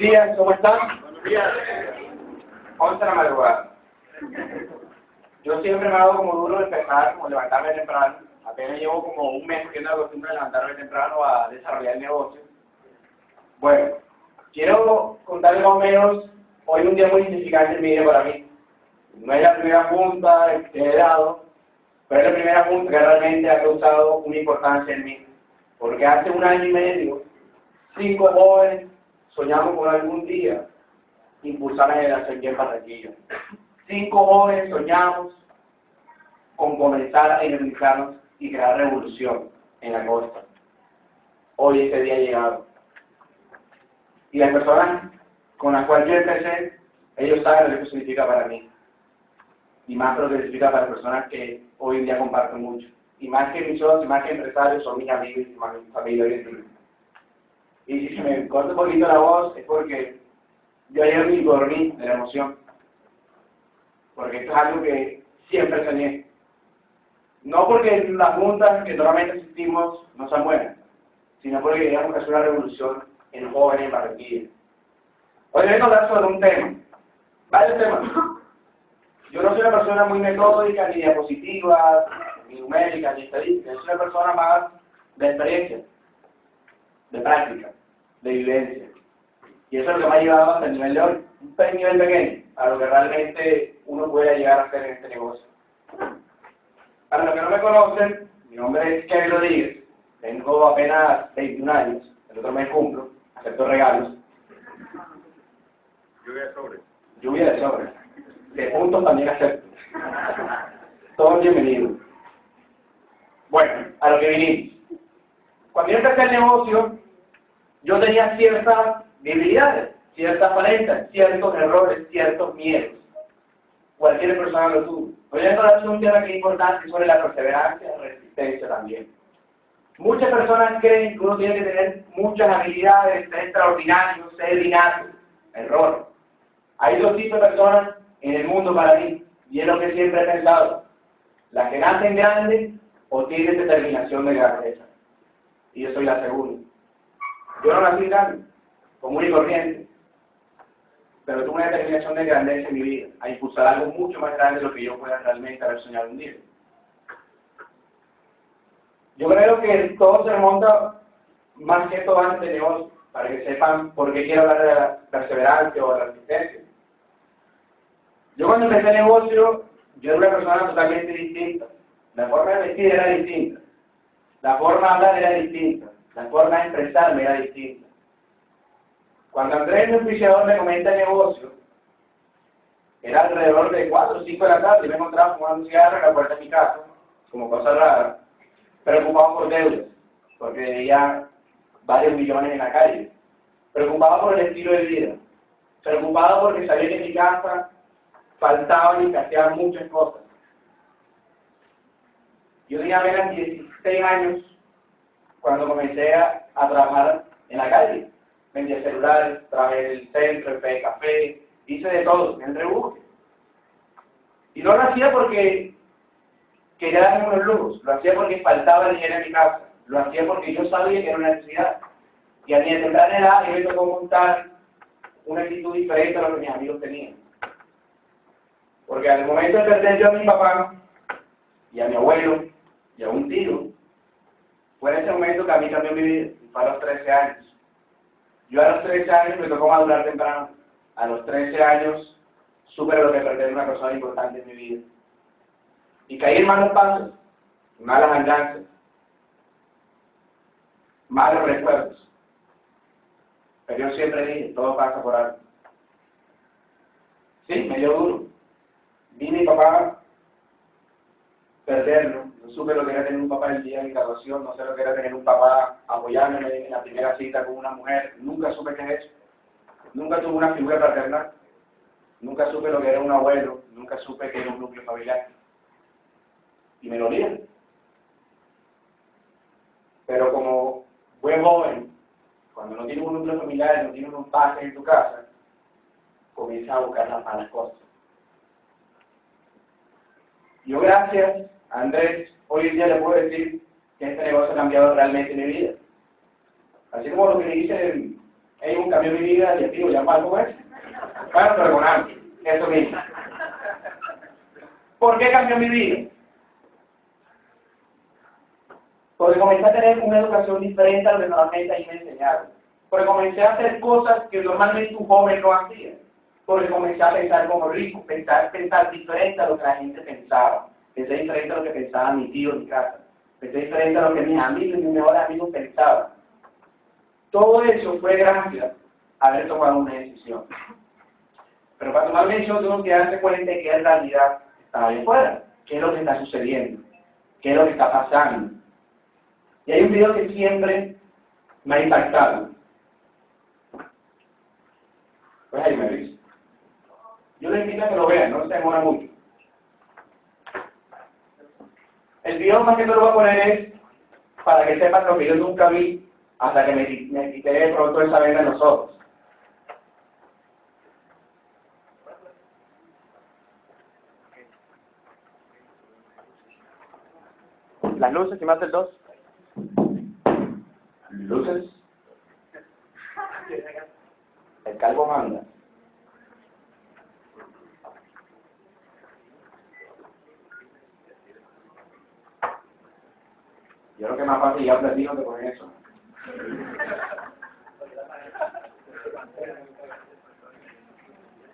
Días, ¿cómo están? Buenos días. 11 de la madrugada. Yo siempre me hago como duro empezar, como levantarme temprano. Apenas llevo como un mes que la costumbre de levantarme temprano a desarrollar el negocio. Bueno, quiero contarles más o menos, hoy un día muy significante en mi vida para mí. No es la primera junta que he dado, pero es la primera junta que realmente ha causado una importancia en mí. Porque hace un año y medio, cinco jóvenes soñamos con algún día impulsar la generación en Barranquilla. Cinco jóvenes soñamos con comenzar a identificarnos y crear revolución en la costa. Hoy ese día ha llegado. Y las personas con las cuales yo empecé, ellos saben lo que significa para mí. Y más lo que significa para personas que hoy en día comparto mucho. Y más que mis socios, más que empresarios, son mis amigos y más mi familia. Y si se me corta un poquito la voz es porque yo ayer ni dormí de la emoción. Porque esto es algo que siempre soñé. No porque las juntas que normalmente asistimos no sean buenas, sino porque queríamos hacer una revolución en jóvenes en Barranquilla. Hoy vengo a hablar sobre un tema, varios temas. Yo no soy una persona muy metódica, ni diapositiva, ni numérica, ni estadística. Yo soy una persona más de experiencia, de práctica, de vivencia. Y eso es lo que me ha llevado hasta el nivel de hoy, un nivel pequeño, a lo que realmente uno puede llegar a hacer en este negocio. Para los que no me conocen, mi nombre es Kevin Rodríguez, tengo apenas 21 años, el otro mes cumplo, acepto regalos. Lluvia de sobre. Lluvia de sobres. De puntos también acepto. Todos bienvenidos. Bueno, a lo que vinimos. Cuando yo empecé el negocio, yo tenía ciertas debilidades, ciertas falencias, ciertos errores, ciertos miedos. Cualquier persona lo tuvo. Hoy en es un tema que es importante sobre la perseverancia la resistencia también. Muchas personas creen que uno tiene que tener muchas habilidades, ser extraordinario, ser innato. Error. Hay dos tipos de personas en el mundo para mí, y es lo que siempre he pensado. Las que nacen grandes o tienen determinación de grandeza. Y yo soy la segunda. Yo no nací grande, común y corriente, pero tuve una determinación de grandeza en mi vida, a impulsar algo mucho más grande de lo que yo pueda realmente haber soñado un día. Yo creo que todo se remonta más que todo antes de negocio, para que sepan por qué quiero hablar de la perseverancia o de la resistencia. Yo cuando empecé el negocio, yo era una persona totalmente distinta. La forma de vestir era distinta. La forma de hablar era distinta. La forma de expresarme era distinta. Cuando Andrés, mi oficiador, me comenta el negocio, era alrededor de 4 o 5 de la tarde y me encontraba fumando un cigarro en la puerta de mi casa, como cosa rara, preocupado por deudas, porque debía varios millones en la calle, preocupado por el estilo de vida, preocupado porque sabía que en mi casa faltaban y escaseaban muchas cosas. Yo tenía apenas 16 años cuando comencé a, trabajar en la calle. Vendía celulares, trabajé en el centro, en café, hice de todo, en rebusque. Y no lo hacía porque quería darme unos lujos, lo hacía porque faltaba dinero en mi casa, lo hacía porque yo sabía que era una necesidad. Y a mi temprana edad yo me tocó montar una actitud diferente a lo que mis amigos tenían. Porque al momento de perder a mi papá y a mi abuelo y a un tío, fue en ese momento que a mí cambió mi vida, fue a los 13 años. Yo a los 13 años me tocó madurar temprano. A los 13 años supe lo que perder una persona importante en mi vida. Y caí en malos pasos, malas andanzas, malos recuerdos. Pero yo siempre dije, todo pasa por algo. Sí, me dio duro. Vi mi papá perderlo. Supe lo que era tener un papá el día de mi graduación, no sé lo que era tener un papá apoyándome en la primera cita con una mujer. Nunca supe qué es eso. Nunca tuve una figura paternal. Nunca supe lo que era un abuelo. Nunca supe que era un núcleo familiar. Y me dolía. Pero como buen joven, cuando no tienes un núcleo familiar, no tienes un pase en tu casa, comienza a buscar las malas cosas. Yo gracias Andrés, hoy en día le puedo decir que este negocio ha cambiado realmente mi vida. Así como lo que le dice, hay un cambio en mi vida, y digo, ya algo es. Bueno, pero con eso mismo. ¿Por qué cambió mi vida? porque comencé a tener una educación diferente a lo que normalmente ahí me enseñaron, porque comencé a hacer cosas que normalmente un joven no hacía, porque comencé a pensar como rico, pensar, pensar diferente a lo que la gente pensaba, pensé diferente a lo que pensaba mi tío en casa, pensé diferente a lo que mis amigos y mis mejores amigos pensaban. Todo eso fue gracias a haber tomado una decisión. Pero para tomar una decisión tengo que darse cuenta de que en realidad está ahí fuera, qué es lo que está sucediendo, qué es lo que está pasando y hay un video que siempre me ha impactado. Pues ahí me dice. Yo les invito a que lo vean, no se demora mucho. El más que te lo voy a poner es para que sepan lo que yo nunca vi hasta que me, me quité de pronto esa venda en los ojos. Las luces y más del 2 luces, el calvo manda. Yo creo que más fácil ya platico que con eso.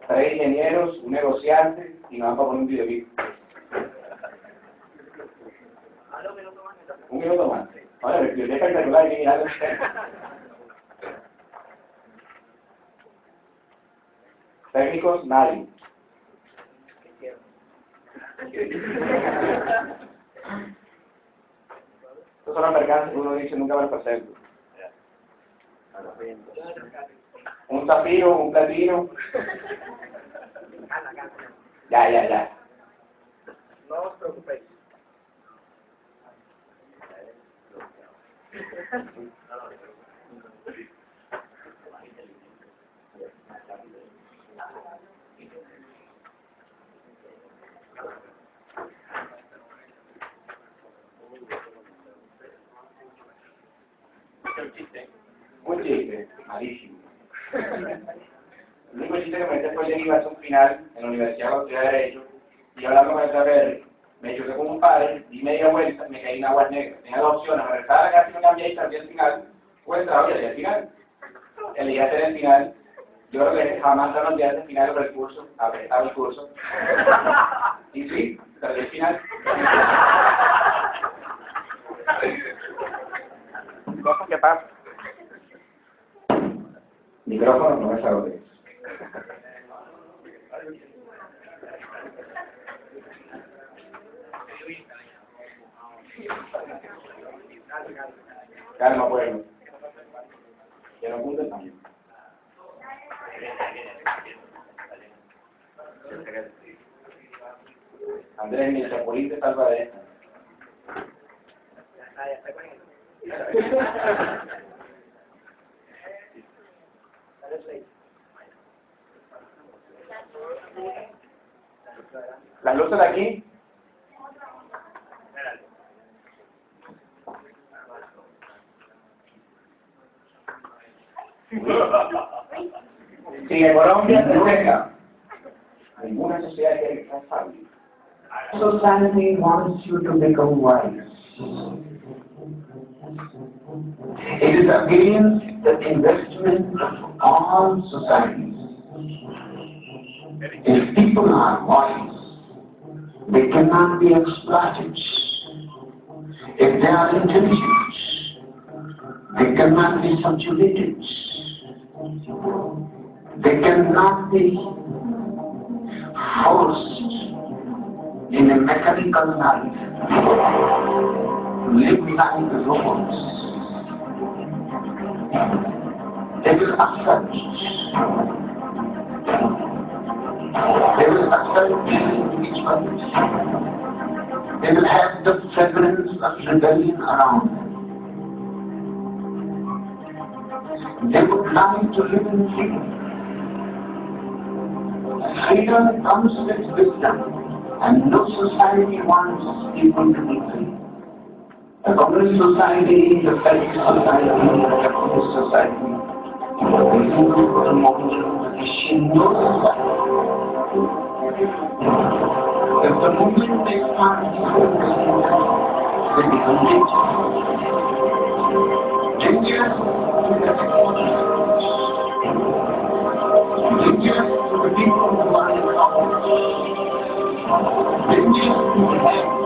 Tres ingenieros, un negociante y nada para poner un videoclip. Un minuto más. Ahora, biblioteca espectacular y algo. Técnicos, nadie. Son las mercancías que uno dice nunca me presento. Un zafiro, un platino. Ya, ya, ya. No os preocupéis. Un chiste, malísimo. El único chiste que me metí fue iba a un final en la Universidad de Derecho y hablando con el saber me choqué con un padre, di media vuelta, me caí en aguas negras. Tenía dos opciones, regresar a la casa y no cambié y salí al final, o entraba y al final. Elegí hacer el final. Yo creo que jamás los días del final del curso, apretaba el curso. Y sí, perdí el final. Cosas que pasan. Micrófono, no me saludes. Calma, pueblo. Que no apunte también. Andrés, mi chapulín te salva de esta. Las luces de aquí Si en Colombia se deja, ninguna sociedad que sabio. Society wants you to become wise. It is against the investment of all societies. If people are wise, they cannot be exploited. If they are intelligent, they cannot be subjugated. They cannot be forced in a mechanical life They will accept. They each other. They will have the fragrance of rebellion around them. They would like to live in freedom. Freedom comes with wisdom, and no society wants people to be free. The communist society, the Federal society, the capitalist society, the Hindu, the Muslim, the Shinto society. If the movement takes part in they become dangerous. Dangerous to the technology. Dangerous to the people who power. Dangerous to the.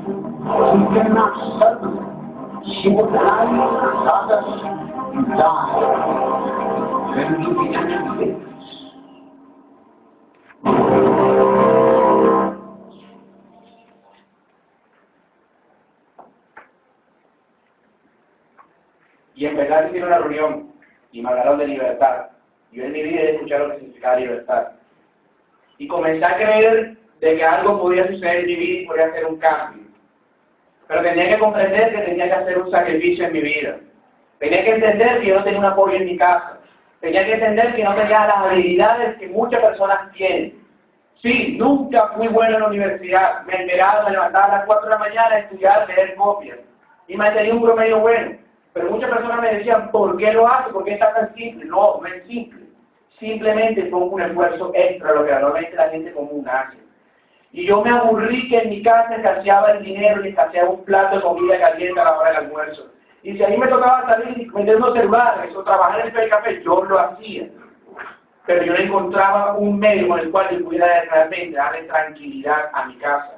Cannot rather die. Y a asistir a una reunión y me hablaron de libertad. Yo en mi vida he escuchado lo que significaba libertad. Y comencé a creer de que algo podía suceder en mi vida y podía hacer un cambio. Pero tenía que comprender que tenía que hacer un sacrificio en mi vida. Tenía que entender que yo no tenía un apoyo en mi casa. Tenía que entender que no tenía las habilidades que muchas personas tienen. Sí, nunca fui bueno en la universidad. Me enteraba, me levantaba a las 4 de la mañana a estudiar, leer copias. Y me tenía un promedio bueno. Pero muchas personas me decían, ¿por qué lo hace? ¿Por qué está tan simple? No, no es simple. Simplemente pongo un esfuerzo extra, lo que normalmente la gente común hace. Y yo me aburrí que en mi casa escaseaba el dinero y escaseaba un plato de comida caliente a la hora del almuerzo. Y si a mí me tocaba salir y meter unos celulares o trabajar en el café, yo lo hacía. Pero yo no encontraba un medio con el cual yo pudiera realmente darle tranquilidad a mi casa.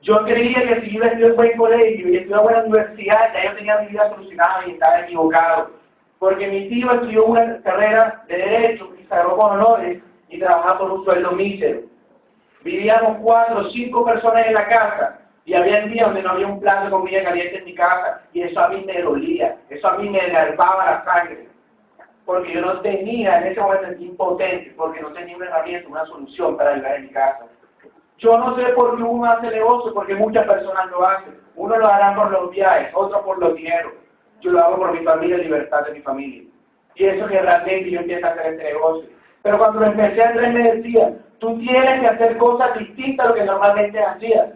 Yo creía que si yo iba a estudiar en buen colegio y estudiar en buena universidad, ya yo tenía mi vida solucionada y estaba equivocado. Porque mi tío estudió una carrera de Derecho y se con honores y trabajaba por un sueldo mísero. Vivíamos cuatro cinco personas en la casa y había días donde no había un plato de comida caliente en mi casa y eso a mí me dolía, eso a mí me enervaba la sangre. Porque yo no tenía, en ese momento sentí impotente, porque no tenía una herramienta, una solución para ayudar en mi casa. Yo no sé por qué uno hace negocio, porque muchas personas lo hacen. Uno lo hará por los viajes, otro por los dineros. Yo lo hago por mi familia, libertad de mi familia. Y eso que realmente yo empiezo a hacer este negocio. Pero cuando lo empecé, Andrés me decía, tú tienes que hacer cosas distintas a lo que normalmente hacías.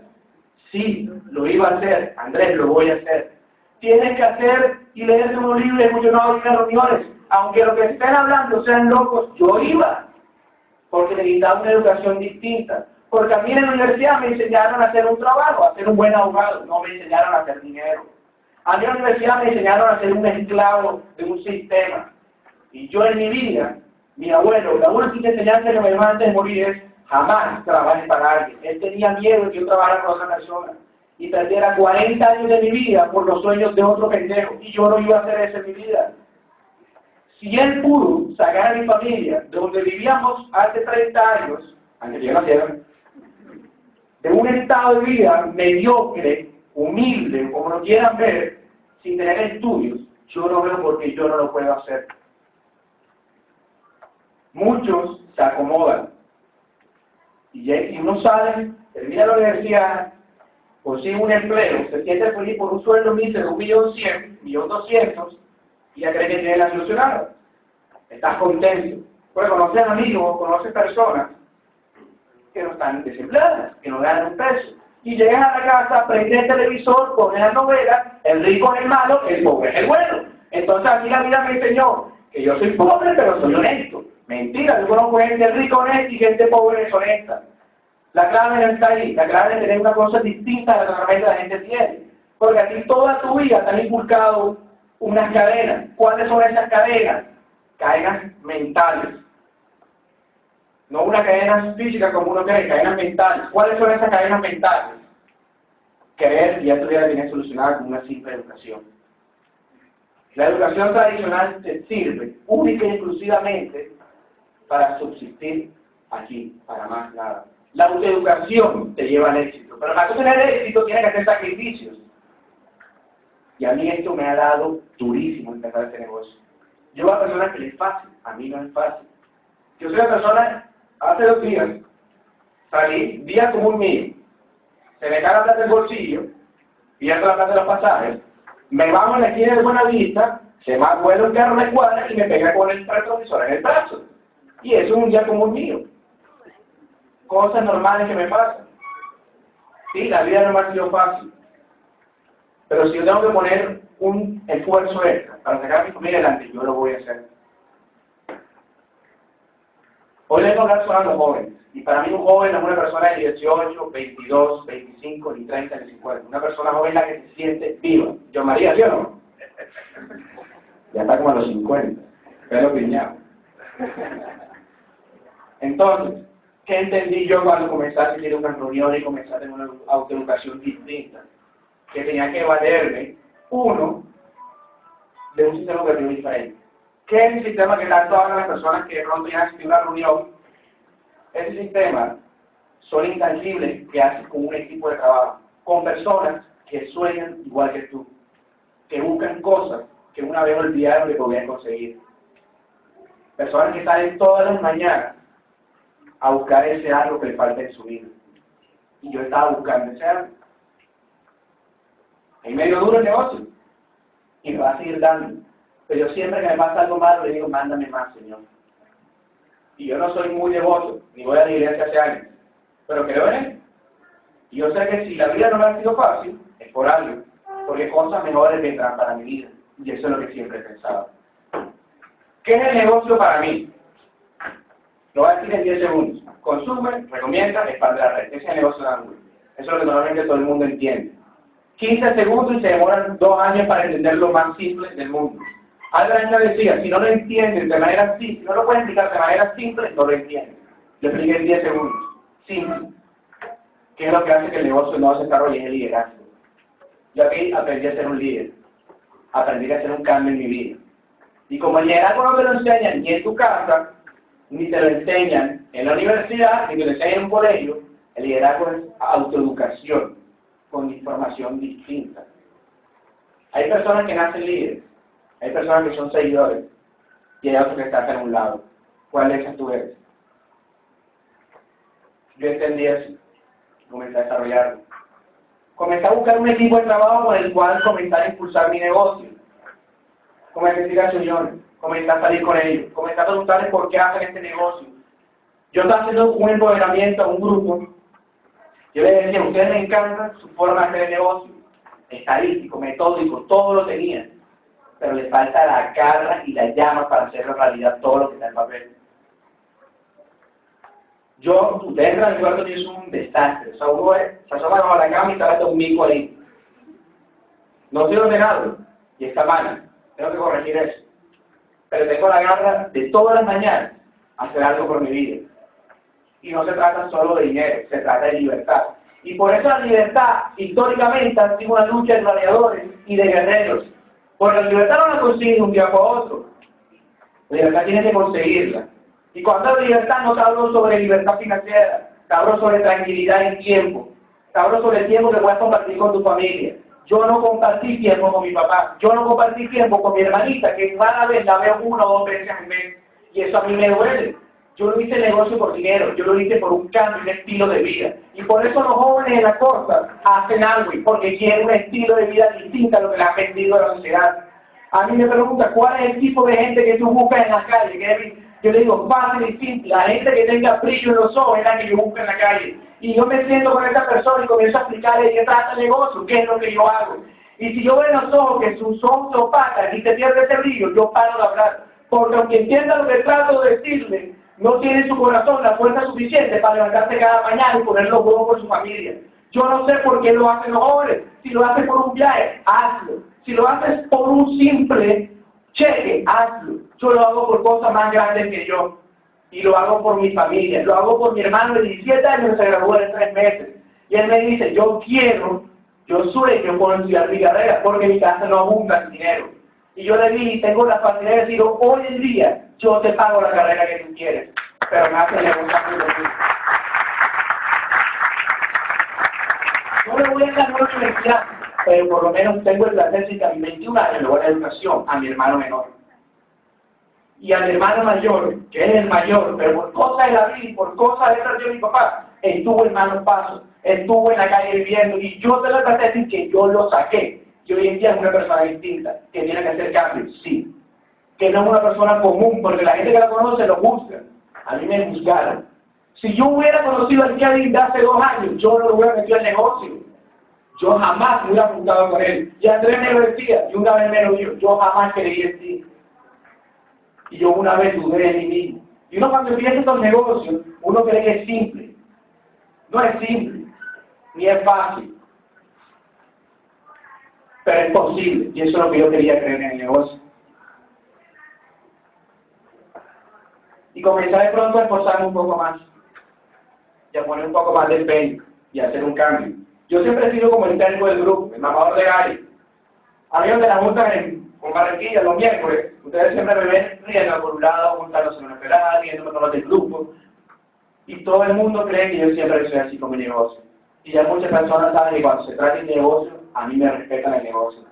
Sí, lo iba a hacer, Andrés, lo voy a hacer. Tienes que hacer y leer unos libros, mucho no hago reuniones. Aunque lo que estén hablando sean locos, yo iba. Porque necesitaba una educación distinta. Porque a mí en la universidad me enseñaron a hacer un trabajo, a ser un buen abogado, no me enseñaron a hacer dinero. A mí en la universidad me enseñaron a ser un esclavo de un sistema. Y yo en mi vida, mi abuelo, la única enseñanza que me dio antes de morir es jamás trabajes para alguien. Él tenía miedo de que yo trabajara con otra persona y perdiera 40 años de mi vida por los sueños de otro pendejo. Y yo no iba a hacer eso en mi vida. Si él pudo sacar a mi familia, de donde vivíamos hace 30 años, antes que yo naciera, de un estado de vida mediocre, humilde, como lo quieran ver, sin tener estudios, yo no veo por qué yo no lo puedo hacer. Muchos se acomodan. Y uno sale, termina la universidad, consigue un empleo, se siente feliz por un sueldo mísero, un millón cien, doscientos, y ya cree que tiene la solucionada. Estás contento. Pues conoces amigos, conoces personas que no están desempleadas, que no ganan un peso. Y llegas a la casa, prendes el televisor, pones la novela, El rico es el malo, el pobre es el bueno. Entonces así la vida me enseñó que yo soy pobre pero soy honesto. Mentira, yo conozco gente rica honesta y gente pobre deshonesta. La clave no está ahí, la clave es tener una cosa distinta a la que la gente tiene. Porque aquí toda tu vida te han inculcado unas cadenas. ¿Cuáles son esas cadenas? Cadenas mentales. No una cadena física como uno cree, cadenas mentales. ¿Cuáles son esas cadenas mentales? Creer que ya tu vida viene solucionada con una simple educación. La educación tradicional te sirve única y exclusivamente para subsistir aquí, para más nada. La autoeducación te lleva al éxito, pero para tener éxito tienes que hacer sacrificios. Y a mí esto me ha dado durísimo empezar este negocio. Yo a personas que les es fácil, a mí no es fácil. Yo soy una persona, hace dos días, salí, día como un mío, se me cae la plata del bolsillo, pierdo la de los pasajes, me bajo en la esquina de Buena Vista, se me vuelo el carro de cuadra y me pega con el retrovisor en el brazo. Y eso es un día como mío. Cosas normales que me pasan. Sí, la vida no me ha sido fácil. Pero si yo tengo que poner un esfuerzo extra para sacar a mi familia adelante, yo lo voy a hacer. Hoy les voy a hablar a los jóvenes. Y para mí un joven es una persona de 18, 22, 25, ni 30, ni 50. Una persona joven la que se siente viva. Yo María, ¿sí o no? Ya está como a los 50. Pero piñado. Entonces, ¿qué entendí yo cuando comencé a asistir a una reunión y comencé a tener una autoeducación distinta? Que tenía que valerme, uno, de un sistema operativo diferente. ¿Qué es el sistema que tanto hablan las personas que de pronto ya han una reunión? Ese sistema son intangibles que haces con un equipo de trabajo, con personas que sueñan igual que tú, que buscan cosas que una vez olvidaron que podían conseguir. Personas que salen todas las mañanas a buscar ese algo que le falta en su vida. Y yo estaba buscando ese algo. Es medio duro el negocio. Y me va a seguir dando. Pero siempre que me pasa algo malo, le digo, mándame más, Señor. Y yo no soy muy devoto, ni voy a la iglesia hace años. Pero creo en él. Y yo sé que si la vida no me ha sido fácil, es por algo. Porque cosas mejores vendrán para mi vida. Y eso es lo que siempre he pensado. ¿Qué es el negocio para mí? Lo voy a decir en 10 segundos. Consume, recomienda, expande la red. Ese es el negocio de Google. Eso es lo que normalmente todo el mundo entiende. 15 segundos y se demoran dos años para entender lo más simple del mundo. Albert decía, si no lo entiendes de manera simple, si no lo puedes explicar de manera simple, no lo entiendes. Lo expliqué en 10 segundos. Simple. ¿Qué es lo que hace que el negocio no se desarrolle? Es el liderazgo. Yo aquí aprendí a ser un líder. Aprendí a hacer un cambio en mi vida. Y como el liderazgo no te lo enseñan ni en tu casa, ni te lo enseñan en la universidad, ni te lo enseñan en un colegio, el liderazgo es autoeducación con información distinta. Hay personas que nacen líderes, hay personas que son seguidores y hay otros que están en un lado. ¿Cuál de esas tú eres? Yo entendí eso, comencé a desarrollarlo. Comencé a buscar un equipo de trabajo con el cual comenzar a impulsar mi negocio. Comencé a seguir señores, comencé a salir con ellos, comencé a preguntarles por qué hacen este negocio. Yo estaba haciendo un empoderamiento a un grupo yo le decía, ustedes me encanta su forma de hacer el negocio, estadístico, metódico, todo lo tenían, pero le falta la garra y la llama para hacer realidad todo lo que está en papel. Yo, ustedes en el cuarto es un desastre. O sea, uno se asoma la cama y está un mico ahí. No estoy ordenado y está mal. Tengo que corregir eso. Pero tengo la garra de todas las mañanas hacer algo por mi vida y no se trata solo de dinero, se trata de libertad. Y por eso la libertad históricamente ha sido una lucha de gladiadores y de guerreros. Porque la libertad no la consigue un día para otro. La libertad tiene que conseguirla. Y cuando hablo de libertad no te hablo sobre libertad financiera, te hablo sobre tranquilidad en tiempo, te sobre el tiempo que puedes compartir con tu familia. Yo no compartí tiempo con mi papá, yo no compartí tiempo con mi hermanita, que cada vez la veo una o dos veces al mes. Y eso a mí me duele. Yo no hice negocio por dinero, yo lo hice por un cambio, un estilo de vida. Y por eso los jóvenes de la costa hacen algo, porque quieren un estilo de vida distinto a lo que le han vendido la sociedad. A mí me pregunta, ¿cuál es el tipo de gente que tú buscas en la calle? Yo le digo, fácil y simple, la gente que tenga brillo en los ojos es la que yo busco en la calle. Y yo me siento con esa persona y comienzo a explicarle qué trata el negocio, qué es lo que yo hago. Y si yo veo en los ojos que sus ojos se opacan y se pierde ese brillo, yo paro de hablar. Porque aunque entienda lo que trato de decirle, no tiene en su corazón la fuerza suficiente para levantarse cada mañana y poner los huevos por su familia. Yo no sé por qué lo hacen los jóvenes. Si lo hacen por un viaje, hazlo. Si lo haces por un simple cheque, hazlo. Yo lo hago por cosas más grandes que yo. Y lo hago por mi familia. Lo hago por mi hermano de 17 años se graduó en tres meses. Y él me dice, yo quiero, yo sueño con estudiar mi carrera porque mi casa no abunda en dinero. Y yo le dije, tengo la facilidad de decir, hoy en día yo te pago la carrera que tú quieres, pero me hace negociar contigo. No le voy a dar una universidad, pero por lo menos tengo el placer de que a mis 21 años le voy a dar educación a mi hermano menor. Y a mi hermano mayor, que es el mayor, pero por cosas de la vida y por cosas de de mi papá, estuvo en malos pasos, estuvo en la calle viviendo, y yo te lo traté de decir que yo lo saqué. Y hoy en día es una persona distinta, que tiene que hacer cambios, sí. Que no es una persona común, porque la gente que la conoce lo busca. A mí me juzgaron. Si yo hubiera conocido al Kevin de hace dos años, yo no lo hubiera metido al negocio. Yo jamás me hubiera apuntado con él. Y Andrés me lo decía, y una vez me lo dijo, yo jamás creí en ti. Y yo una vez dudé en mí mismo. Y uno cuando empieza estos negocios, uno cree que es simple. No es simple, ni es fácil. Pero es posible, y eso es lo que yo quería creer en el negocio. Y comencé de pronto a esforzarme un poco más, y a poner un poco más de empeño, y a hacer un cambio. Yo siempre he sido como el técnico del grupo, el mamador de Gary. A mí donde la juntan en, con Barranquilla los miércoles, ustedes siempre me ven riendo por un lado, juntándose en una pelada, riendo con los del grupo. Y todo el mundo cree que yo siempre soy así con mi negocio. Y ya muchas personas saben que cuando se trata de negocio, a mí me respetan el negocio.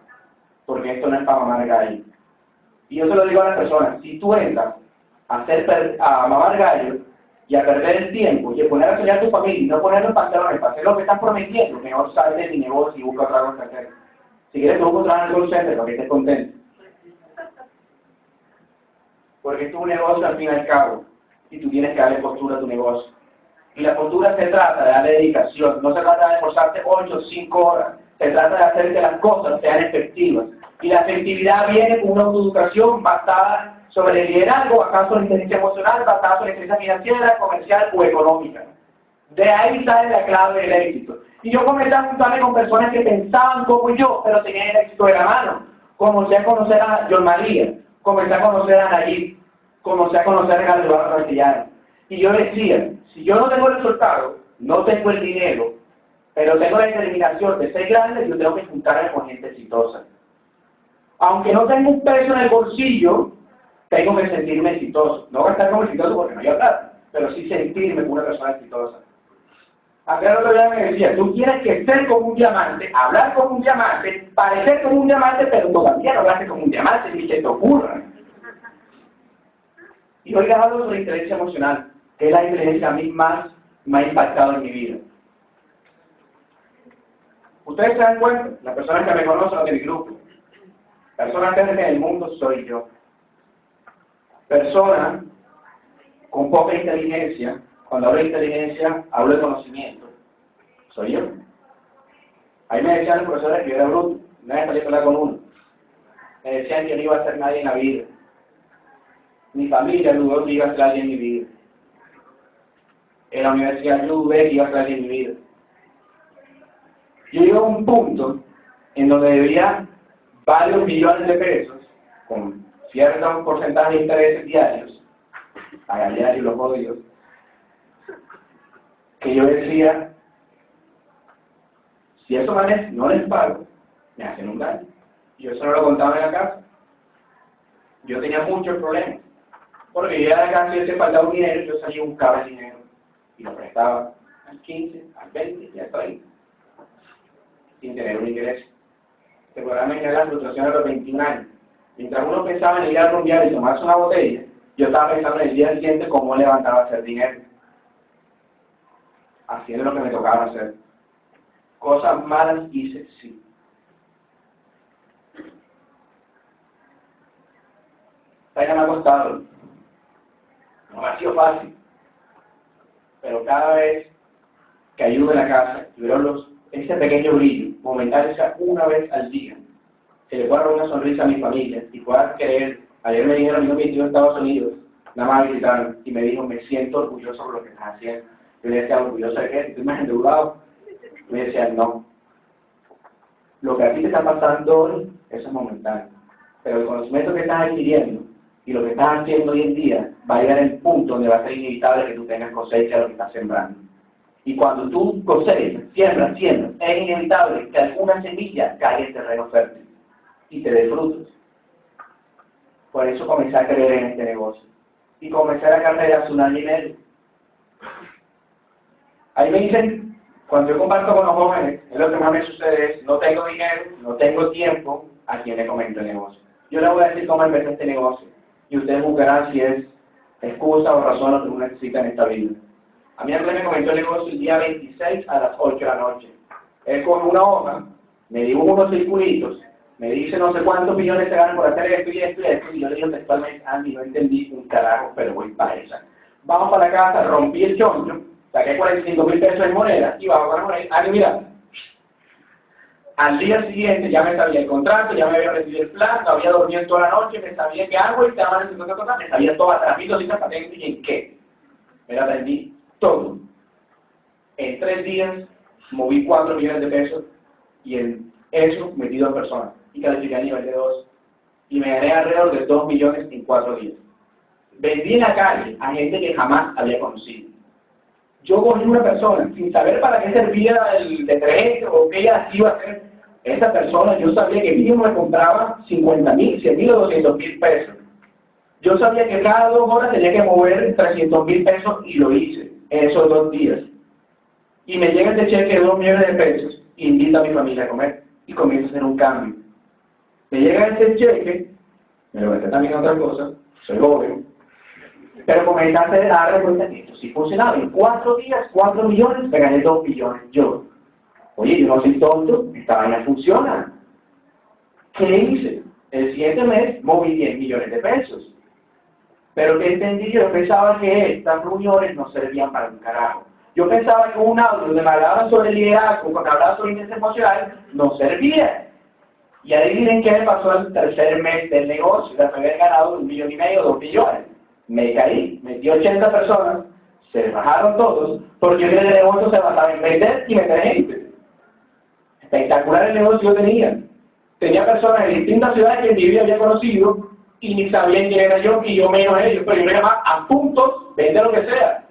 Porque esto no es para mamar gallo. Y yo se lo digo a las personas, si tú entras a, hacer a mamar gallo y a perder el tiempo y a poner a soñar a tu familia y no ponerlo en pantalones para hacer lo que estás prometiendo, mejor sal de mi negocio y busca otra cosa que hacer. Si quieres, tú buscas en el para que estés contento. Porque es un negocio al fin y al cabo y tú tienes que darle postura a tu negocio. Y la postura se trata de darle dedicación, no se trata de esforzarte 8 o 5 horas, se trata de hacer que las cosas sean efectivas. Y la efectividad viene con una educación basada sobre el liderazgo, acaso la inteligencia emocional, basada sobre la inteligencia financiera, comercial o económica. De ahí sale la clave del éxito. Y yo comencé a juntarme con personas que pensaban como yo, pero tenían el éxito de la mano. Comencé a conocer a John María, comencé a conocer a Nayib, comencé a conocer a Eduardo Castellano. Y yo decía, si yo no tengo el resultado, no tengo el dinero, pero tengo la determinación de ser grande, yo tengo que juntarme con gente exitosa. Aunque no tengo un peso en el bolsillo, tengo que sentirme exitoso. No estar como exitoso porque no hay plata, pero sí sentirme como una persona exitosa. Acá el otro día me decía, tú tienes que ser como un diamante, hablar como un diamante, parecer como un diamante, pero todavía no hablaste como un diamante, ni que te ocurra. Y hoy hablo sobre inteligencia emocional, que es la inteligencia a mí más me ha impactado en mi vida. Ustedes se dan cuenta, las personas que me conocen de mi grupo, personas que en el mundo soy yo. Persona con poca inteligencia, cuando hablo de inteligencia, hablo de conocimiento. Soy yo. Ahí me decían los profesores que yo era bruto, nadie salía a hablar con uno. Me decían que no iba a ser nadie en la vida. Mi familia dudó que iba a alguien en mi vida. En la universidad que iba a alguien en mi vida. Yo iba a un punto en donde debía varios millones de pesos, con cierto porcentaje de intereses diarios, a diario los jodidos, que yo decía, si eso no les pago, me hacen un daño. Yo eso no lo contaba en la casa. Yo tenía muchos problemas. Porque yo a la casa y se faltaba un dinero, yo salía un cabo de dinero y lo prestaba al 15, al 20 y al 30, sin tener un ingreso. Este programa es la frustración a los 21 años. Mientras uno pensaba en ir a rumbear y tomarse una botella, yo estaba pensando en el día siguiente cómo levantaba hacer dinero. Haciendo lo que me tocaba hacer. Cosas malas hice, sí. Esta me ha costado. No ha sido fácil. Pero cada vez que ayudo en la casa los, ese pequeño brillo, momentáneo sea una vez al día, que le pueda dar una sonrisa a mi familia y pueda creer, ayer me dijeron, mi hijo en Estados Unidos, nada más visitaron, y me dijo, me siento orgulloso por lo que estás haciendo. Yo le decía, orgulloso de qué, estoy más endeudado. Me decía, no. Lo que a ti te está pasando hoy, eso es momentáneo. Pero el conocimiento que estás adquiriendo y lo que estás haciendo hoy en día va a llegar al punto donde va a ser inevitable que tú tengas cosecha de lo que estás sembrando. Y cuando tú cosechas, siembras, siembras, es inevitable que alguna semilla caiga en terreno fértil y te dé frutos. Por eso comencé a creer en este negocio. Y comencé la carrera hace un año y medio. Ahí me dicen, cuando yo comparto con los jóvenes, es lo que más me sucede es, no tengo dinero, no tengo tiempo, a quien le comento el negocio. Yo le voy a decir cómo empezó este negocio. Y ustedes buscarán si es excusa o razón lo que uno necesita en esta vida. A mí Andrés me comentó el negocio el día 26 a las 8 de la noche. Él con una hoja me dibuja unos circulitos, me dice no sé cuántos millones se ganan por hacer esto y esto y esto, y yo le digo textualmente, Andy, no entendí un carajo, pero voy para esa. Vamos para la casa, rompí el choncho, saqué 45 mil pesos en moneda y vamos para la moneda. Andy, mira, al día siguiente ya me sabía el contrato, ya me había recibido el plan, no había dormido toda la noche, me sabía qué hago y te daban el contrato, me sabía todo, hasta las y patentes y en qué. Me aprendí todo. En tres días moví cuatro millones de pesos y en eso metí dos personas y califiqué a nivel de dos. Y me gané alrededor de dos millones en cuatro días. Vendí en la calle a gente que jamás había conocido. Yo cogí una persona sin saber para qué servía el decreto o qué ella iba a hacer. Esa persona, yo sabía que mínimo me compraba 50 mil, 100 mil o 200 mil pesos. Yo sabía que cada dos horas tenía que mover 300 mil pesos y lo hice en esos dos días. Y me llega este cheque de 2 millones de pesos y invito a mi familia a comer y comienzo a hacer un cambio. Me llega este cheque, me lo meto también a otra cosa, soy joven, pero comencé a darle cuenta que esto sí funcionaba. En cuatro días, cuatro millones, me gané dos millones yo. Oye, yo no soy tonto, esta vaina funciona. ¿Qué hice? El siguiente mes moví 10 millones de pesos. Pero que entendí, yo pensaba que estas reuniones no servían para un carajo. Yo pensaba que un audio donde me hablaban sobre liderazgo, cuando hablaba sobre índice emocional, no servía. Y ahí miren qué me pasó el tercer mes del negocio, de haber ganado un millón y medio, dos millones. Me caí, metí 80 personas, se bajaron todos, porque el negocio se basaba en vender y meter gente. Espectacular el negocio que tenía. Tenía personas en distintas ciudades que en mi vida había conocido, y ni sabían quién era yo, y yo menos ellos, pero yo me llamaba a puntos, vende lo que sea.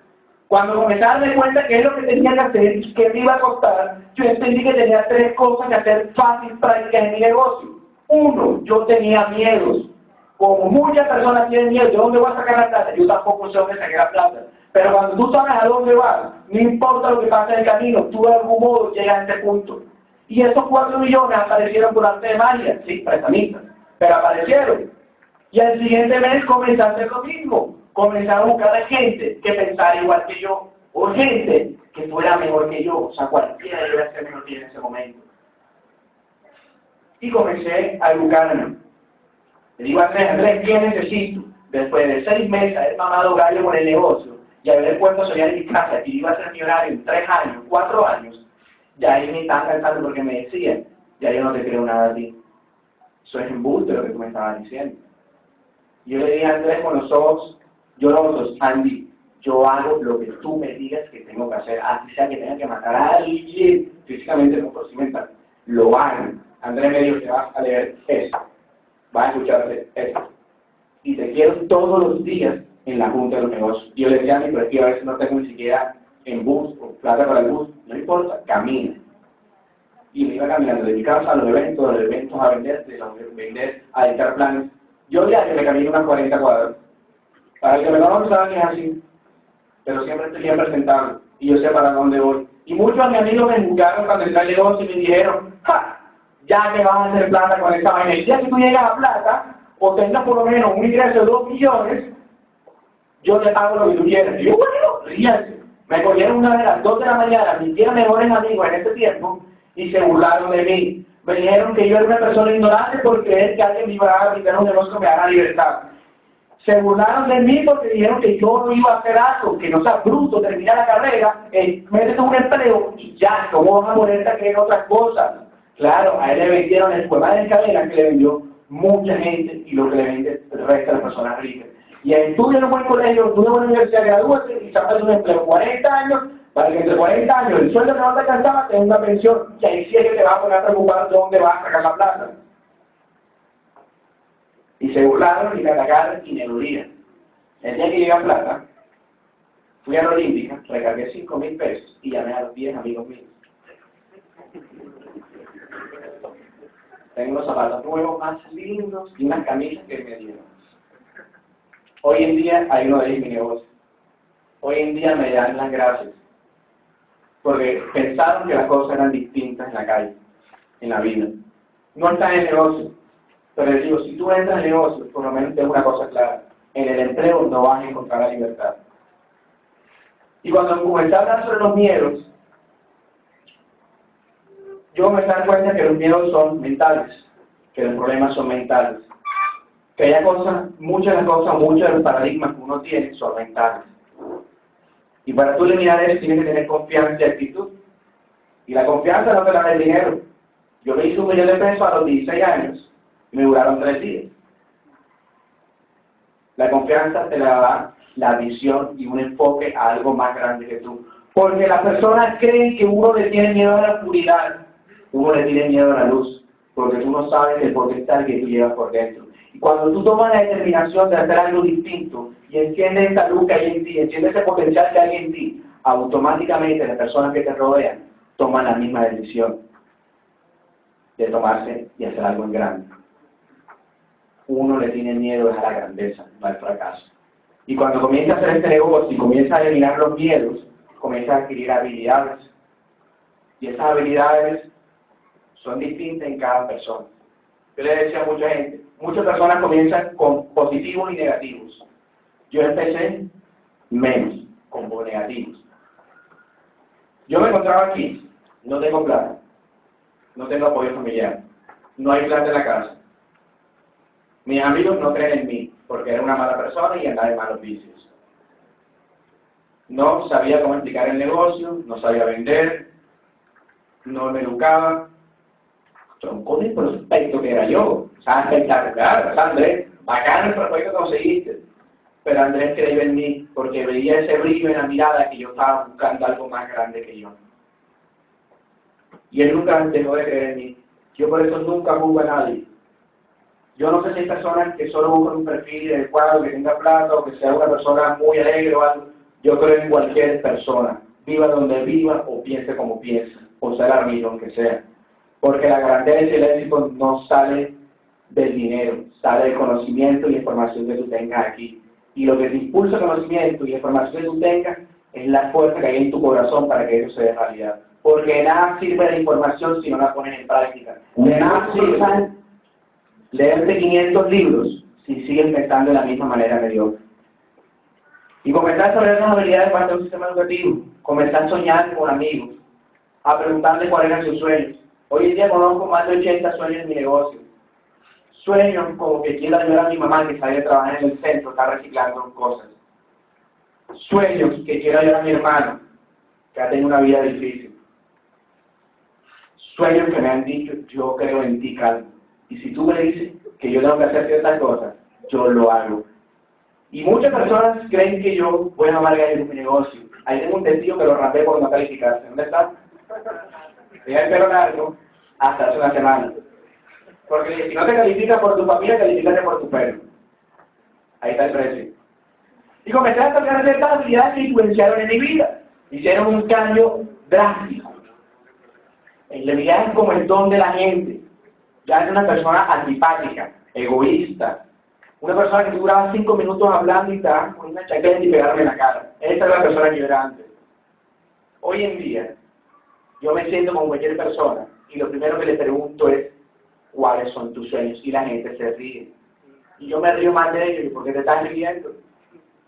Cuando comencé a darme cuenta qué es lo que tenía que hacer y qué me iba a costar, yo entendí que tenía tres cosas que hacer fácil, prácticas en mi negocio. Uno, yo tenía miedos. Como muchas personas tienen miedo, ¿de dónde voy a sacar la plata? Yo tampoco sé dónde sacar la plata. Pero cuando tú sabes a dónde vas, no importa lo que pase en el camino, tú de algún modo llegas a este punto. Y esos cuatro millones aparecieron por arte de magia, sí, prestamistas, pero aparecieron. Y al siguiente mes comencé a hacer lo mismo. Comencé a buscar a gente que pensara igual que yo, o gente que fuera mejor que yo, o sea, cualquiera debe ser mejor que yo en ese momento. Y comencé a educarme. Le digo a Andrés, Andrés, ¿qué necesito? Después de seis meses haber mamado gallo con el negocio y haber puesto a soñar en mi casa que iba a ser millonario en tres años, cuatro años, ya ahí me están cansando porque me decían, ya yo no te creo nada a ti. Eso es embuste lo que tú me estabas diciendo. Yo le dije a Andrés con los ojos llorosos, Andy, yo hago lo que tú me digas que tengo que hacer, así sea que tenga que matar a alguien físicamente, por mental, lo hago. Andrés me dijo que vas a leer eso, vas a escucharte esto. Y te quiero todos los días en la junta de los negocios. Yo le decía a mi perfil, a veces no tengo ni siquiera en bus o plata para el bus, no importa, camina. Y me iba caminando de mi casa a los eventos, de los eventos a vender, de los vender a editar planes, yo ya que me camino unas 40 cuadras. Para el que me que es así. Pero siempre estoy bien presentado y yo sé para dónde voy. Y muchos de mis amigos me buscaron cuando entré al negocio y me dijeron. Ya que vas a hacer plata con esta vaina. Y ya que tú llegas a plata, o tengas por lo menos un ingreso de 2 millones, yo te pago lo que tú quieras. Yo, bueno. Me cogieron una de las 2 de la mañana, mis 10 mejores amigos en ese tiempo, y se burlaron de mí me dijeron que yo era una persona ignorante por creer que alguien me iba a brindar un negocio que me haga libertad. Se burlaron de mí porque dijeron que yo no iba a hacer algo, que no sea bruto, terminar la carrera, eh, métete un empleo y ya, ¿cómo vas a ponerte a otras cosas? Claro, a él le vendieron el poema de cadena que le vendió mucha gente y lo que le vende el resto de las personas ricas. Y estudia en un buen colegio, estudia en una universidad, gradúate y sacas un empleo 40 años, para que entre 40 años el sueldo que no te alcanzaba tenga una pensión, y ahí sí que te vas a poner a preocupar dónde vas a sacar la plata. Y se burlaron y me atacaron y me dolían. El día que llegué a plata, fui a la Olímpica, recargué 5 mil pesos y llamé a los 10 amigos míos. Tengo unos zapatos nuevos más lindos y unas camisas que me dieron. Hoy en día hay uno de ellos en mi negocio. Hoy en día me dan las gracias. Porque pensaron que las cosas eran distintas en la calle, en la vida. No está en el negocio. Pero les digo, si tú entras en el negocio, por lo menos tengo una cosa clara. En el empleo no vas a encontrar la libertad. Y cuando comencé a hablar sobre los miedos, yo me di cuenta que los miedos son mentales, que los problemas son mentales que haya cosas, muchas de las cosas, muchos de los paradigmas que uno tiene son mentales. Y para tú eliminar eso tienes que tener confianza y actitud. Y la confianza no te la da el dinero. Yo me hice un millón de pesos a los 16 años y me duraron tres días. La confianza te la da la visión y un enfoque a algo más grande que tú. Porque las personas creen que uno le tiene miedo a la oscuridad, uno le tiene miedo a la luz, porque tú no sabes el potencial que tú llevas por dentro. Cuando tú tomas la determinación de hacer algo distinto y entiendes esa luz que hay en ti, entiendes ese potencial que hay en ti, automáticamente las personas que te rodean toman la misma decisión de tomarse y hacer algo en grande. Uno le tiene miedo a la grandeza, no al fracaso. Y cuando comienza a hacer este negocio y comienza a eliminar los miedos, comienza a adquirir habilidades. Y esas habilidades son distintas en cada persona. Yo le decía a mucha gente, muchas personas comienzan con positivos y negativos. Yo empecé menos, con negativos. Yo me encontraba aquí, no tengo plata, no tengo apoyo familiar, no hay plata en la casa. Mis amigos no creen en mí, porque era una mala persona y andaba en malos vicios. No sabía cómo explicar el negocio, no sabía vender, no me educaba, tronco de prospecto que era yo. O sea, espectacular, o Andrés, bacán el prospecto que conseguiste. Pero Andrés creía en mí porque veía ese brillo en la mirada que yo estaba buscando algo más grande que yo. Y él nunca dejó de creer en mí. Yo por eso nunca juzgo a nadie. Yo no sé si hay personas que solo buscan un perfil adecuado, que tenga plata o que sea una persona muy alegre o algo. Yo creo en cualquier persona, viva donde viva o piense como piense, o sea la religión que sea. Porque la grandeza y el éxito no sale del dinero, sale del conocimiento y información que tú tengas aquí. Y lo que te impulsa conocimiento y información que tú tengas es la fuerza que hay en tu corazón para que eso se dé realidad. Porque nada sirve la información si no la pones en práctica. De nada sirve leerte 500 libros si sigues pensando de la misma manera mediocre. Y comenzar sobre esas habilidades para un sistema educativo. Comenzar a soñar con amigos. A preguntarle cuáles eran sus sueños Hoy en día conozco más de 80 sueños en mi negocio. Sueños como que quiero ayudar a mi mamá que sale a trabajar en el centro, está reciclando cosas. Sueños que quiero ayudar a mi hermano, que ha tenido una vida difícil. Sueños que me han dicho, yo creo en ti, Calvo. Y si tú me dices que yo tengo que hacer ciertas cosas, yo lo hago. Y muchas personas creen que yo voy a amargar en mi negocio. Ahí tengo un testigo que lo rapé por no calificarse. ¿Dónde está? Tenía el pelo largo hasta hace una semana. Porque si no te califica por tu familia, califícate por tu pelo. Ahí está el precio. Y comencé a tocar estas habilidades que influenciaron en mi vida. Hicieron un cambio drástico. En la es como el don de la gente. Ya es una persona antipática, egoísta. Una persona que duraba cinco minutos hablando y está con una chaqueta y pegarme en la cara. Esa es la persona que yo era antes. Hoy en día, yo me siento como cualquier persona y lo primero que le pregunto es cuáles son tus sueños y la gente se ríe. Y yo me río más de ellos, ¿por qué te estás riendo?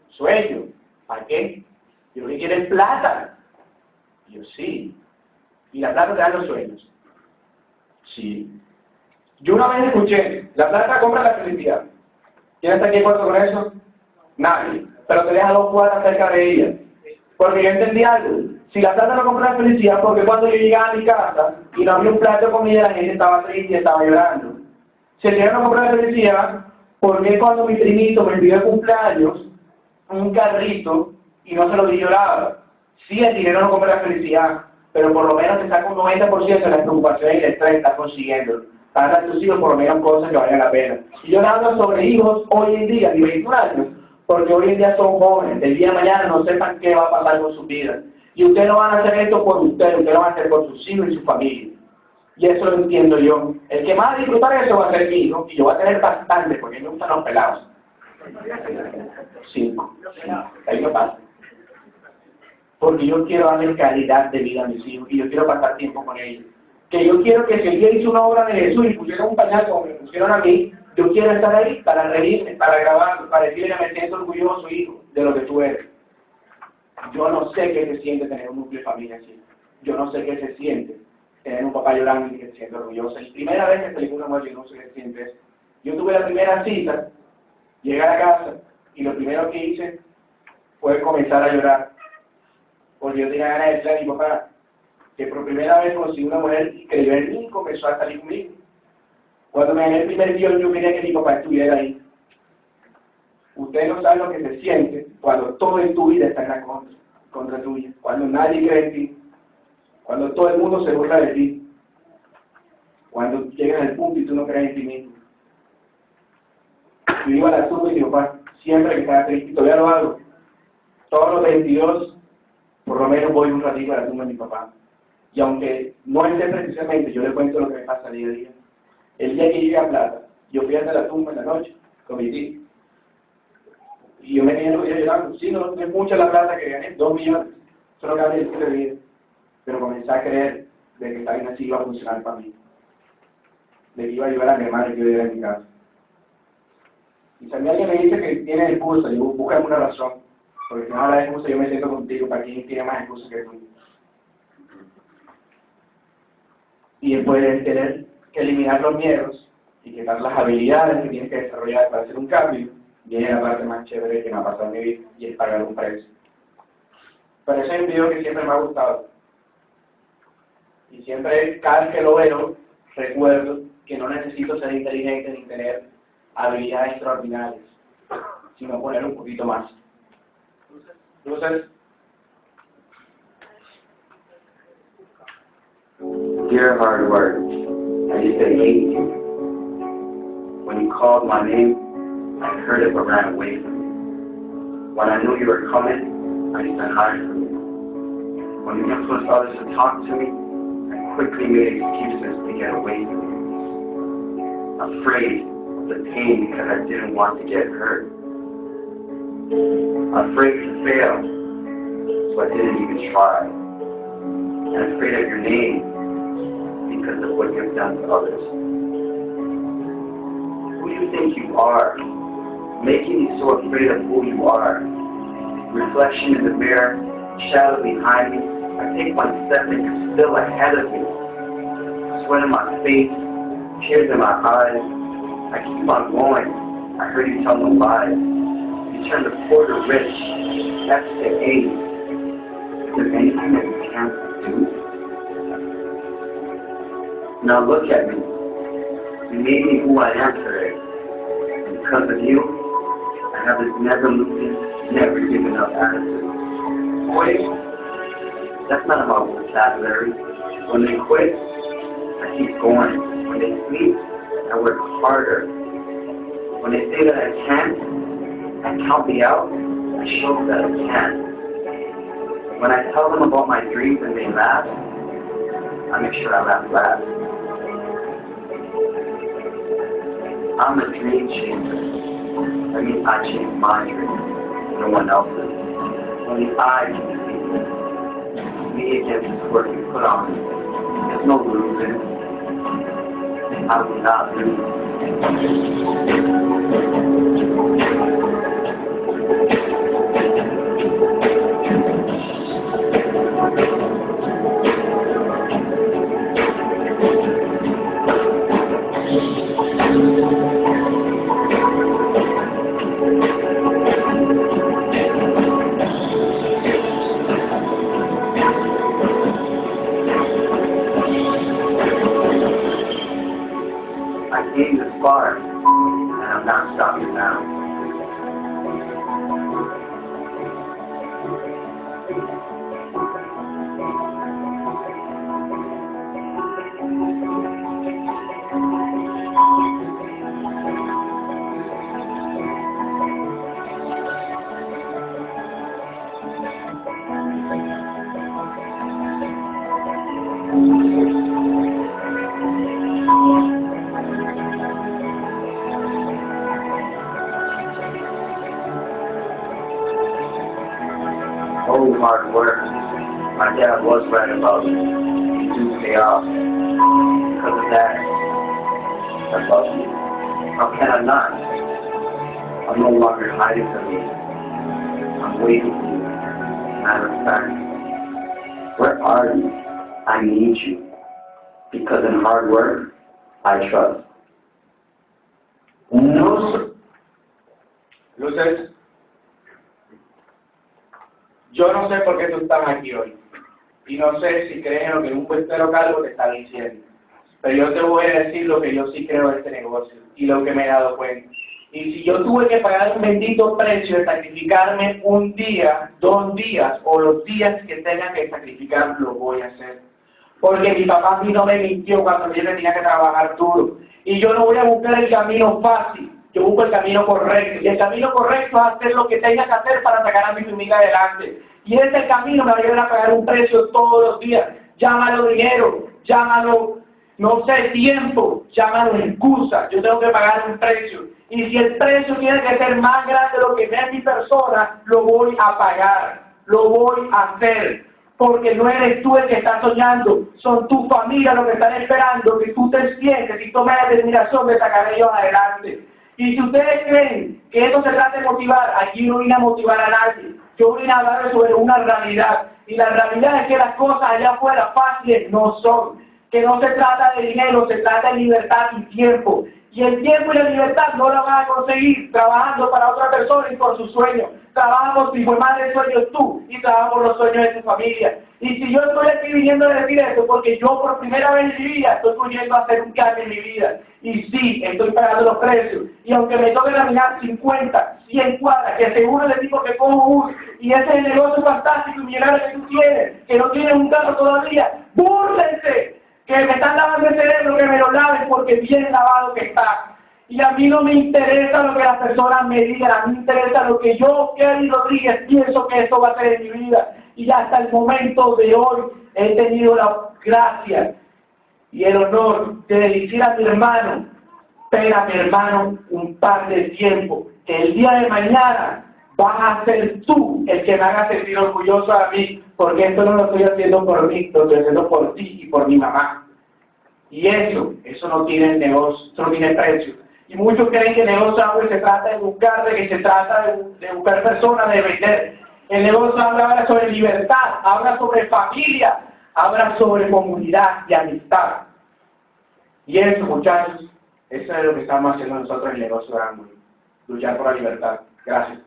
Sueño, ¿para qué? Yo lo que quiero es plata. yo sí. ¿Y la plata te da los sueños? Sí. Yo una vez escuché, la plata compra la felicidad. ¿Quién está aquí de acuerdo con eso? Nadie. Pero te deja dos cuadras cerca de ella. Porque yo entendí algo Si la plata no compra felicidad, porque cuando yo llegaba a mi casa y no había un plato de comida, la gente estaba triste y estaba llorando. Si el dinero no compra la felicidad, porque cuando mi primito me pidió el cumpleaños un carrito y no se lo di lloraba? Sí, el dinero no compra felicidad, pero por lo menos te saca un 90% de las preocupaciones y el estrés que estás consiguiendo. Para tus hijos por lo menos cosas que valgan la pena. Y yo hablo sobre hijos hoy en día, de 21 años, porque hoy en día son jóvenes, el día de mañana no sepan qué va a pasar con su vida. Y ustedes no van a hacer esto por ustedes, ustedes lo van a hacer por sus hijos y su familia. Y eso lo entiendo yo. El que más va a disfrutar eso va a ser mi hijo, y yo voy a tener bastante, porque me gustan los pelados. Cinco. Ahí no pasa. Porque yo quiero darle calidad de vida a mis hijos, y yo quiero pasar tiempo con ellos. Que yo quiero que si el día hizo una obra de Jesús y pusieron un pañal como me pusieron a mí, yo quiero estar ahí para reírme, para grabar, para decirle que me siento orgulloso, hijo, de lo que tú eres. Yo no sé qué se siente tener un núcleo de familia así. Yo no sé qué se siente tener un papá llorando y que se siente orgulloso. La primera vez que salí con una mujer, yo no sé qué se siente eso. Yo tuve la primera cita, llegué a la casa y lo primero que hice fue comenzar a llorar. Porque yo tenía ganas de decirle a mi papá que por primera vez conocí una mujer que creyó en mí y comenzó a salir conmigo. Cuando me gané el primer día, yo quería que mi papá estuviera ahí. Usted no sabe lo que se siente cuando todo en tu vida está en la contra, contra tuya, cuando nadie cree en ti, cuando todo el mundo se burla de ti, cuando llegas al punto y tú no crees en ti mismo. Yo iba a la tumba y mi papá, siempre que estaba triste, todavía lo hago. Todos los 22, por lo menos voy un ratito a la tumba de mi papá. Y aunque no esté precisamente, yo le cuento lo que me pasa día a día. El día que llegué a Plata, yo fui hasta la tumba en la noche con mi tío. Y yo me quedé llorando. Sí, no, no es mucha la plata que gané, dos millones. Solo que el vida. Pero comencé a creer de que esta vida así iba a funcionar para mí. De que iba a ayudar a mi hermano que viviera en mi casa. Y si a mí alguien me dice que tiene excusa, yo busco alguna razón. Porque si no la excusa, yo me siento contigo para quien tiene más excusa que tú. Y después de tener que eliminar los miedos y quitar las habilidades que tienes que desarrollar para hacer un cambio, viene la parte más chévere que me ha pasado en mi vida y es pagar un precio. Pero ese es un video que siempre me ha gustado. Y siempre, cada vez que lo veo, recuerdo que no necesito ser inteligente ni tener habilidades extraordinarias, sino poner un poquito más. Entonces, Dear hard work, I to hate you. When you called my name, I heard it but ran away from you. When I knew you were coming, I used to hide from you. When you influenced others to talk to me, I quickly made excuses to get away from you. Afraid of the pain because I didn't want to get hurt. Afraid to fail, so I didn't even try. And afraid of your name because of what you've done to others. Who do you think you are? Making you so afraid of who you are. Reflection in the mirror, shadow behind me. I take one step and you're still ahead of me. Sweat in my face, tears in my eyes. I keep on going. I heard you tell no lies. You turned the poor to rich, F to A. Is there anything that you can't do? Now look at me. You made me who I am today. Because of you, have this never losing, never giving up attitude. Quit? That's not my vocabulary. When they quit, I keep going. When they sleep, I work harder. When they say that I can't, and count me out, I show that I can. When I tell them about my dreams and they laugh, I make sure I laugh last. I'm a dream changer. That means I change my dream, no one else's. Only I can see me against the work you put on me. There's no losing. I will not lose. Hard work, I trust. No. Luces, yo no sé por qué tú estás aquí hoy. Y no sé si crees en lo que un puestero calvo te está diciendo. Pero yo te voy a decir lo que yo sí creo de este negocio y lo que me he dado cuenta. Y si yo tuve que pagar un bendito precio de sacrificarme un día, dos días o los días que tenga que sacrificar, lo voy a hacer. Porque mi papá a mí no me mintió cuando yo tenía que trabajar duro. Y yo no voy a buscar el camino fácil, yo busco el camino correcto. Y el camino correcto es hacer lo que tenga que hacer para sacar a mi familia adelante. Y ese camino me va a llevar a pagar un precio todos los días. Llámalo dinero, llámalo, no sé, tiempo, llámalo excusa. Yo tengo que pagar un precio. Y si el precio tiene que ser más grande de lo que ve mi persona, lo voy a pagar, lo voy a hacer. Porque no eres tú el que está soñando, son tu familia los que están esperando que tú te sientes y tomes la determinación de sacar ellos adelante. Y si ustedes creen que esto se trata de motivar, aquí no vine a motivar a nadie. Yo vine a hablar sobre una realidad. Y la realidad es que las cosas allá afuera fáciles no son. Que no se trata de dinero, se trata de libertad y tiempo. Y el tiempo y la libertad no la van a conseguir trabajando para otra persona y por sus sueños. Trabaja por tu hijo de sueños tú y trabaja por los sueños de tu familia. Y si yo estoy aquí viniendo a decir esto, porque yo por primera vez en mi vida estoy pudiendo hacer un cambio en mi vida. Y sí, estoy pagando los precios. Y aunque me toque caminar 50, 100 cuadras, que seguro le digo que cojo uno, y ese es el negocio fantástico y millonario que tú tienes, que no tienes un carro todavía, búrlense, que me están lavando el cerebro, que me lo laven porque bien lavado que está. Y a mí no me interesa lo que las personas me digan, a mí me interesa lo que yo, Kelly Rodríguez, pienso que esto va a ser en mi vida. Y hasta el momento de hoy he tenido la gracia y el honor de decir a mi hermano, espera mi hermano un par de tiempo, que el día de mañana vas a ser tú el que me haga sentir orgulloso a mí, porque esto no lo estoy haciendo por mí, lo estoy haciendo por ti y por mi mamá. Y eso, eso no tiene negocio, no tiene precio. Y muchos creen que el negocio se trata de buscar, de que se trata de, buscar personas, de vender. El negocio habla sobre libertad, habla sobre familia, habla sobre comunidad y amistad. Y eso, muchachos, eso es lo que estamos haciendo nosotros en el negocio de Ángulo. Luchar por la libertad. Gracias.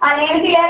quiero que